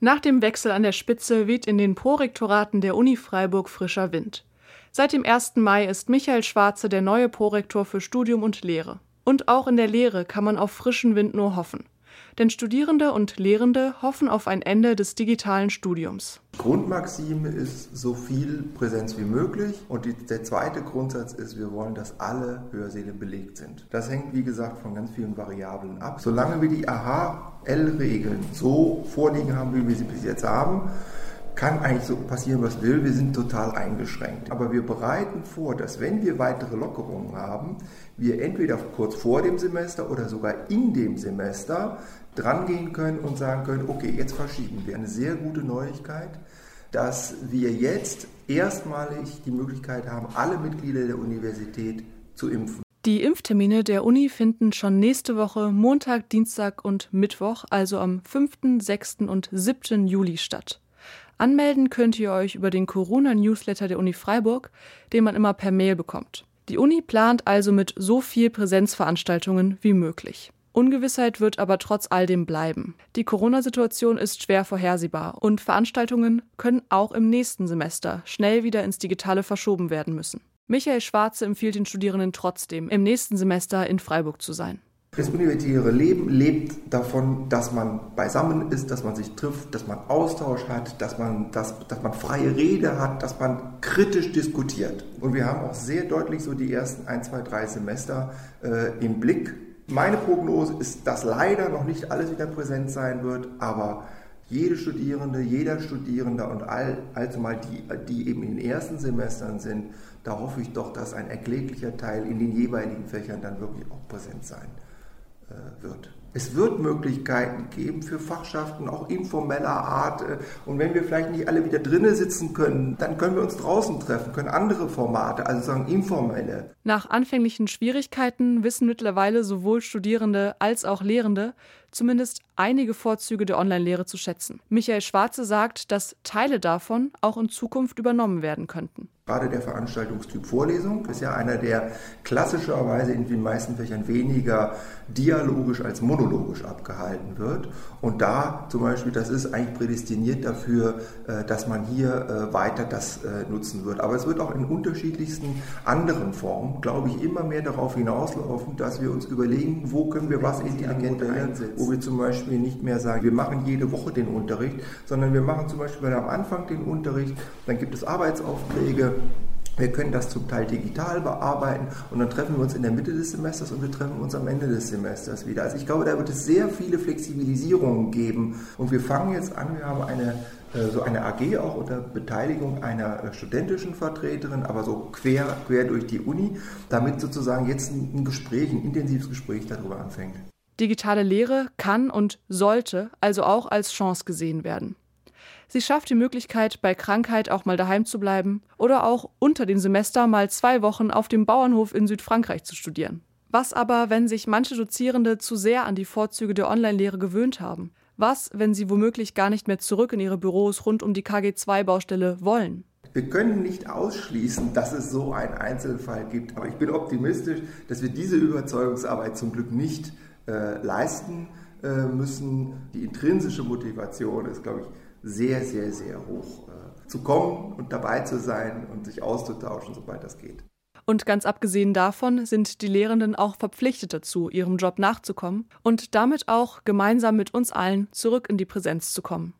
Nach dem Wechsel an der Spitze weht in den Prorektoraten der Uni Freiburg frischer Wind. Seit dem 1. Mai ist Michael Schwarze der neue Prorektor für Studium und Lehre. Und auch in der Lehre kann man auf frischen Wind nur hoffen. Denn Studierende und Lehrende hoffen auf ein Ende des digitalen Studiums. Grundmaxime ist so viel Präsenz wie möglich. Und die, der zweite Grundsatz ist, wir wollen, dass alle Hörsäle belegt sind. Das hängt, wie gesagt, von ganz vielen Variablen ab. Solange wir die AHL-Regeln so vorliegen haben, wie wir sie bis jetzt haben, kann eigentlich so passieren, was will. Wir sind total eingeschränkt. Aber wir bereiten vor, dass wenn wir weitere Lockerungen haben, wir entweder kurz vor dem Semester oder sogar in dem Semester drangehen können und sagen können, okay, jetzt verschieben wir. Eine sehr gute Neuigkeit, dass wir jetzt erstmalig die Möglichkeit haben, alle Mitglieder der Universität zu impfen. Die Impftermine der Uni finden schon nächste Woche Montag, Dienstag und Mittwoch, also am 5., 6. und 7. Juli statt. Anmelden könnt ihr euch über den Corona-Newsletter der Uni Freiburg, den man immer per Mail bekommt. Die Uni plant also mit so viel Präsenzveranstaltungen wie möglich. Ungewissheit wird aber trotz all dem bleiben. Die Corona-Situation ist schwer vorhersehbar und Veranstaltungen können auch im nächsten Semester schnell wieder ins Digitale verschoben werden müssen. Michael Schwarze empfiehlt den Studierenden trotzdem, im nächsten Semester in Freiburg zu sein. Das universitäre Leben lebt davon, dass man beisammen ist, dass man sich trifft, dass man Austausch hat, dass man, dass, dass man freie Rede hat, dass man kritisch diskutiert. Und wir haben auch sehr deutlich so die ersten ein, zwei, drei Semester äh, im Blick. Meine Prognose ist, dass leider noch nicht alles wieder präsent sein wird, aber jede Studierende, jeder Studierende und all, allzumal die, die eben in den ersten Semestern sind, da hoffe ich doch, dass ein erkläglicher Teil in den jeweiligen Fächern dann wirklich auch präsent sein Äh, wird. Es wird Möglichkeiten geben für Fachschaften, auch informeller Art. Äh, und wenn wir vielleicht nicht alle wieder drinnen sitzen können, dann können wir uns draußen treffen, können andere Formate, also sagen informelle. Nach anfänglichen Schwierigkeiten wissen mittlerweile sowohl Studierende als auch Lehrende zumindest einige Vorzüge der Online-Lehre zu schätzen. Michael Schwarze sagt, dass Teile davon auch in Zukunft übernommen werden könnten. Gerade der Veranstaltungstyp Vorlesung ist ja einer, der klassischerweise in den meisten Fächern weniger dialogisch als monologisch abgehalten wird. Und da zum Beispiel, das ist eigentlich prädestiniert dafür, äh, dass man hier äh, weiter das äh, nutzen wird. Aber es wird auch in unterschiedlichsten anderen Formen, glaube ich, immer mehr darauf hinauslaufen, dass wir uns überlegen, wo können wir was intelligent einsetzen. Wo wir zum Beispiel nicht mehr sagen, wir machen jede Woche den Unterricht, sondern wir machen zum Beispiel am Anfang den Unterricht, dann gibt es Arbeitsaufträge, wir können das zum Teil digital bearbeiten und dann treffen wir uns in der Mitte des Semesters und wir treffen uns am Ende des Semesters wieder. Also ich glaube, da wird es sehr viele Flexibilisierungen geben und wir fangen jetzt an, wir haben eine äh, so eine AG auch unter Beteiligung einer äh, studentischen Vertreterin, aber so quer, quer durch die Uni, damit sozusagen jetzt ein Gespräch, ein intensives Gespräch darüber anfängt. Digitale Lehre kann und sollte also auch als Chance gesehen werden. Sie schafft die Möglichkeit, bei Krankheit auch mal daheim zu bleiben oder auch unter dem Semester mal zwei Wochen auf dem Bauernhof in Südfrankreich zu studieren. Was aber, wenn sich manche Dozierende zu sehr an die Vorzüge der Online-Lehre gewöhnt haben? Was, wenn sie womöglich gar nicht mehr zurück in ihre Büros rund um die KG2-Baustelle wollen? Wir können nicht ausschließen, dass es so einen Einzelfall gibt, aber ich bin optimistisch, dass wir diese Überzeugungsarbeit zum Glück nicht äh, leisten äh, müssen. Die intrinsische Motivation ist, glaube ich, sehr, sehr, sehr hoch. Äh, zu kommen und dabei zu sein und sich auszutauschen, sobald das geht. Und ganz abgesehen davon sind die Lehrenden auch verpflichtet dazu, ihrem Job nachzukommen und damit auch gemeinsam mit uns allen zurück in die Präsenz zu kommen.